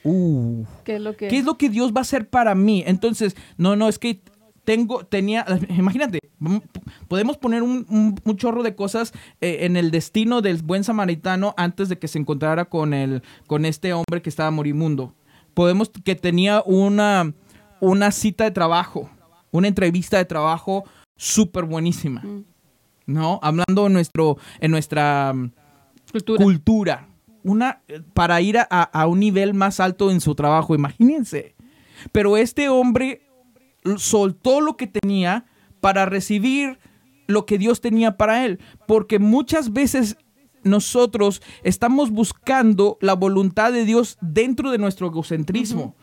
Uh.
¿Qué es lo que...?
¿Qué es lo que Dios va a hacer para mí? Entonces, no, no, es que tengo, tenía, imagínate, podemos poner un, un- un chorro de cosas eh, en el destino del buen samaritano antes de que se encontrara con, el, con este hombre que estaba moribundo. Podemos que tenía una, una cita de trabajo, una entrevista de trabajo súper buenísima,
Mm.
¿no? Hablando en, nuestro, en nuestra mm,
Cultura.
cultura. Una, eh, para ir a- a un nivel más alto en su trabajo, imagínense. Pero este hombre soltó lo que tenía para recibir lo que Dios tenía para él. Porque muchas veces nosotros estamos buscando la voluntad de Dios dentro de nuestro egocentrismo.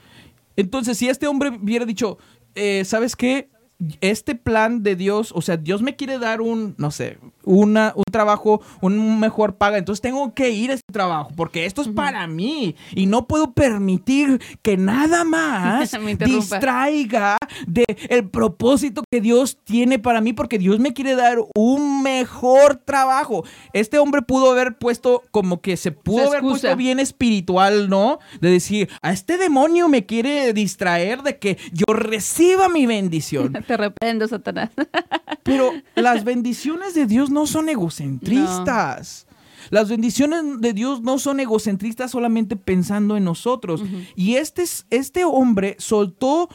Entonces, si este hombre hubiera dicho, eh, ¿sabes qué? Este plan de Dios, o sea, Dios me quiere dar un, no sé, una, un trabajo, un mejor paga, entonces tengo que ir a este trabajo porque esto es para mí y no puedo permitir que nada más
Me
distraiga de el propósito que Dios tiene para mí porque Dios me quiere dar un mejor trabajo. Este hombre pudo haber puesto como que se pudo haber puesto bien espiritual, ¿no? De decir, a este demonio me quiere distraer de que yo reciba mi bendición.
Te reprendo, Satanás.
Pero las bendiciones de Dios no son egocentristas. Las bendiciones de Dios no son egocentristas solamente pensando en nosotros. Y este, es- este hombre soltó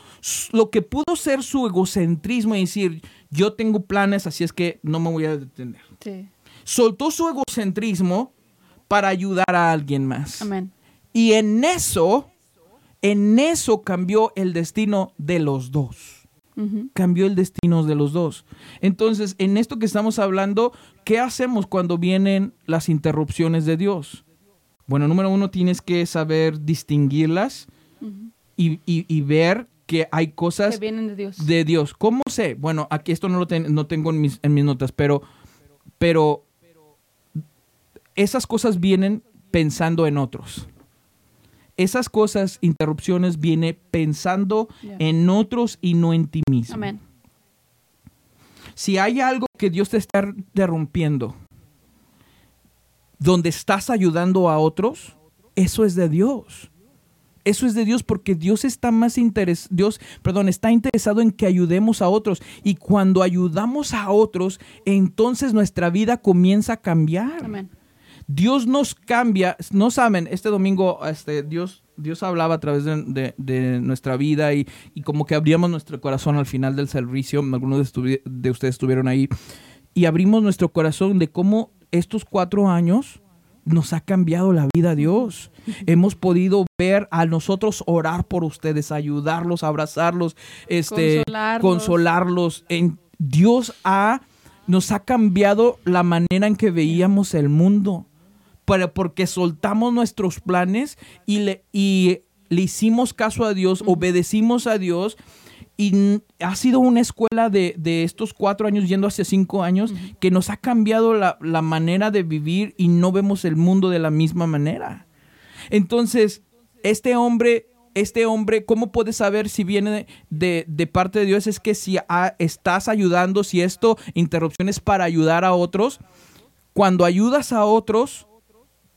lo que pudo ser su egocentrismo y decir, yo tengo planes, así es que no me voy a detener.
Sí.
Soltó su egocentrismo para ayudar a alguien más.
Amén.
Y en eso, en eso cambió el destino de los dos Cambió el destino de los dos. Entonces, en esto que estamos hablando, ¿qué hacemos cuando vienen las interrupciones de Dios? Bueno, número uno, tienes que saber distinguirlas y, y- y ver que hay
Que
cosas
vienen de Dios.
de Dios. ¿Cómo sé? Bueno, aquí esto no lo ten- no tengo en mis, en mis notas, pero, pero esas cosas vienen pensando en otros. Esas cosas, interrupciones, viene pensando en otros y no en ti mismo.
Amén.
Si hay algo que Dios te está interrumpiendo, donde estás ayudando a otros, eso es de Dios. Eso es de Dios porque Dios está más interes Dios, perdón, está interesado en que ayudemos a otros y cuando ayudamos a otros, entonces nuestra vida comienza a cambiar.
Amén.
Dios nos cambia, no saben, este domingo este, Dios, Dios hablaba a través de, de- de nuestra vida y, y como que abríamos nuestro corazón al final del servicio, algunos de ustedes estuvieron ahí, y abrimos nuestro corazón de cómo estos cuatro años nos ha cambiado la vida Dios. Hemos podido ver a nosotros orar por ustedes, ayudarlos, abrazarlos, este,
Consolarlos.
consolarlos. En, Dios ha, nos ha cambiado la manera en que veíamos el mundo. Para, porque soltamos nuestros planes y le, y le hicimos caso a Dios, obedecimos a Dios. Y ha sido una escuela de, de estos cuatro años, yendo hacia cinco años, que nos ha cambiado la, la manera de vivir y no vemos el mundo de la misma manera. Entonces, este hombre, este hombre, ¿cómo puedes saber si viene de, de- de parte de Dios? Es que si ah, estás ayudando, si esto, interrupción es para ayudar a otros, cuando ayudas a otros,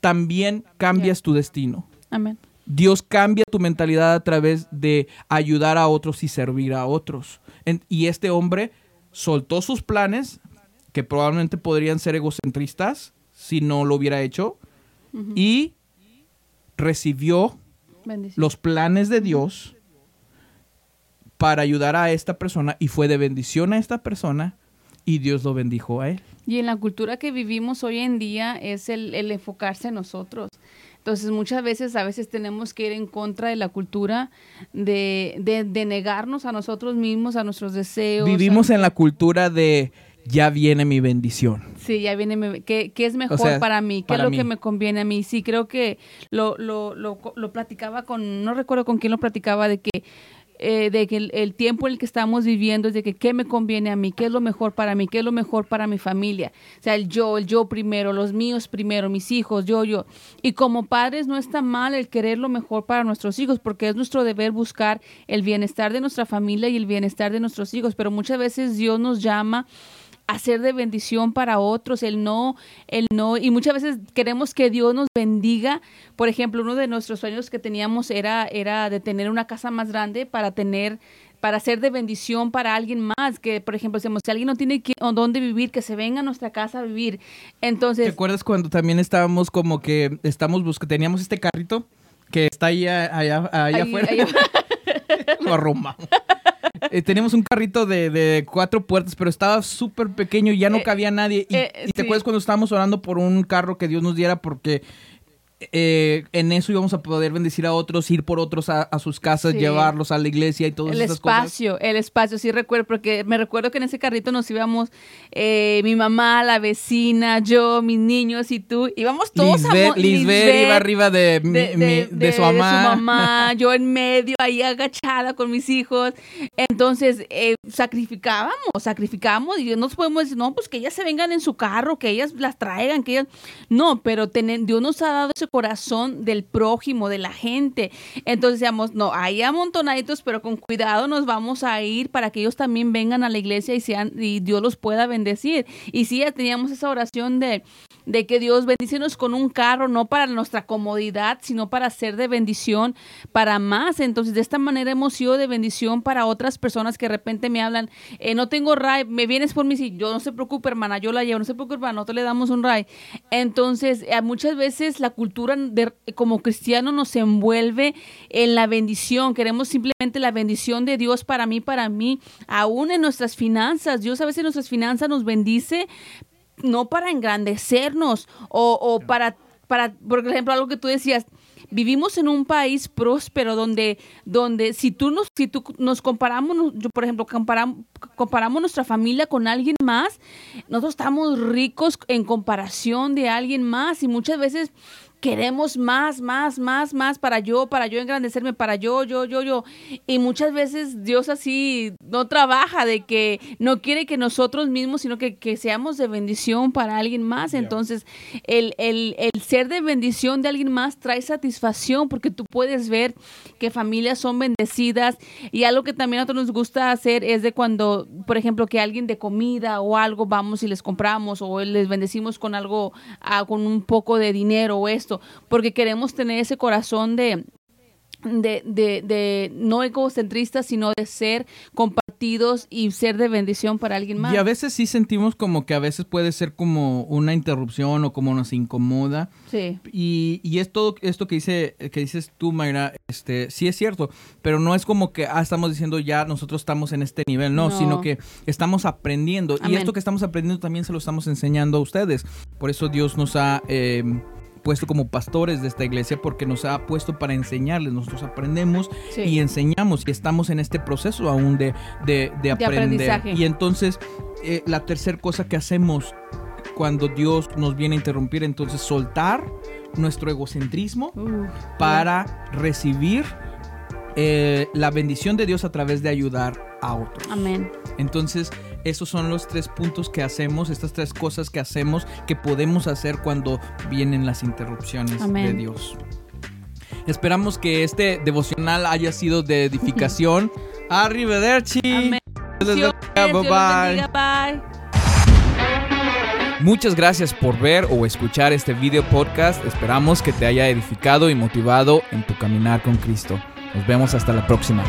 también cambias tu destino.
Amén.
Dios cambia tu mentalidad a través de ayudar a otros y servir a otros. En- y este hombre soltó sus planes, que probablemente podrían ser egocentristas si no lo hubiera hecho, y recibió
Bendición.
los planes de Dios para ayudar a esta persona y fue de bendición a esta persona y Dios lo bendijo a él.
Y en la cultura que vivimos hoy en día es el, el enfocarse en nosotros. Entonces muchas veces, a veces tenemos que ir en contra de la cultura, de, de, de negarnos a nosotros mismos, a nuestros deseos.
Vivimos en la cultura de ya viene mi bendición.
Sí, ya viene, mi- ¿qué, qué es mejor
sea,
para mí? ¿Qué
para
es lo
mí.
que me conviene a mí? Sí, creo que lo, lo, lo, lo platicaba con, no recuerdo con quién lo platicaba, de que, eh, de que el, el tiempo en el que estamos viviendo es de que qué me conviene a mí, qué es lo mejor para mí, qué es lo mejor para mi familia. O sea, el yo, el yo primero, los míos primero, mis hijos, yo, yo. Y como padres no está mal el querer lo mejor para nuestros hijos, porque es nuestro deber buscar el bienestar de nuestra familia y el bienestar de nuestros hijos, pero muchas veces Dios nos llama hacer de bendición para otros, el no, el no, y muchas veces queremos que Dios nos bendiga. Por ejemplo, uno de nuestros sueños que teníamos era, era de tener una casa más grande para tener, para ser de bendición para alguien más, que por ejemplo, decimos, si alguien no tiene qui- o dónde vivir, que se venga a nuestra casa a vivir.
¿Te
Entonces,
acuerdas cuando también estábamos como que estamos buscando, teníamos este carrito que está ahí allá, allá
ahí-
afuera? Lo arrumbamos. Eh, teníamos un carrito de, de cuatro puertas, pero estaba súper pequeño y ya no
Eh,
cabía nadie. Y,
eh,
y te
sí.
acuerdas cuando estábamos orando por un carro que Dios nos diera porque eh, en eso íbamos a poder bendecir a otros, ir por otros a, a sus casas,
Sí.
llevarlos a la iglesia y todas
El
esas cosas.
espacio, el espacio, sí recuerdo, porque me recuerdo que en ese carrito nos íbamos eh, mi mamá, la vecina, yo, mis niños y tú, íbamos todos a
Lisbeth,
mo-
Lisbeth iba arriba de, mi-
de,
mi-
de-
de su
de
mamá.
mamá, yo en medio, ahí agachada con mis hijos. Entonces, eh, sacrificábamos, sacrificábamos y no nos podemos decir, no, pues que ellas se vengan en su carro, que ellas las traigan, que ellas... No, pero Dios nos ha dado ese corazón del prójimo, de la gente. Entonces decíamos, no, ahí amontonaditos, pero con cuidado nos vamos a ir para que ellos también vengan a la iglesia y, sean, y Dios los pueda bendecir. Y sí, ya teníamos esa oración de de que Dios bendícenos con un carro, no para nuestra comodidad, sino para ser de bendición para más. Entonces, de esta manera hemos sido de bendición para otras personas que de repente me hablan, eh, no tengo ray, me vienes por mí, si yo no se preocupe, hermana, yo la llevo, no se preocupe, hermana, nosotros le damos un ray. Entonces, eh, muchas veces la cultura como cristiano nos envuelve en la bendición, queremos simplemente la bendición de Dios para mí, para mí, aún en nuestras finanzas. Dios a veces en nuestras finanzas nos bendice, no para engrandecernos o, o para, para, por ejemplo, algo que tú decías, vivimos en un país próspero donde, donde si tú nos, si tú nos comparamos, yo por ejemplo, comparamos, comparamos nuestra familia con alguien más, nosotros estamos ricos en comparación de alguien más y muchas veces queremos más, más, más, más para yo, para yo engrandecerme, para yo, yo, yo, yo. Y muchas veces Dios así no trabaja de que no quiere que nosotros mismos, sino que, que seamos de bendición para alguien más. Entonces, el, el, el ser de bendición de alguien más trae satisfacción porque tú puedes ver que familias son bendecidas. Y algo que también a nosotros nos gusta hacer es de cuando, por ejemplo, que alguien de comida o algo vamos y les compramos o les bendecimos con algo, ah, con un poco de dinero o esto, porque queremos tener ese corazón de, de, de, de no egocentristas, sino de ser compartidos y ser de bendición para alguien más.
Y a veces sí sentimos como que a veces puede ser como una interrupción o como nos incomoda.
Sí.
Y, y es todo esto que dice que dices tú, Mayra, este, sí es cierto, pero no es como que ah, estamos diciendo ya nosotros estamos en este nivel, no,
No.
sino que estamos aprendiendo. Y
Amén.
esto que estamos aprendiendo también se lo estamos enseñando a ustedes. Por eso Dios nos ha eh, puesto como pastores de esta iglesia, porque nos ha puesto para enseñarles. Nosotros aprendemos
Sí.
y enseñamos y estamos en este proceso aún de, de, de aprender. Y entonces, eh, la tercera cosa que hacemos cuando Dios nos viene a interrumpir, entonces soltar nuestro egocentrismo para recibir eh, la bendición de Dios a través de ayudar a otros.
Amén.
Entonces, esos son los tres puntos que hacemos, estas tres cosas que hacemos, que podemos hacer cuando vienen las interrupciones
Amén.
de Dios. Esperamos que este devocional haya sido de edificación. Arrivederci.
Amén.
Dios les
Dios
bendiga.
los
Bye
bye.
Muchas gracias por ver o escuchar este video podcast. Esperamos que te haya edificado y motivado en tu caminar con Cristo. Nos vemos hasta la próxima.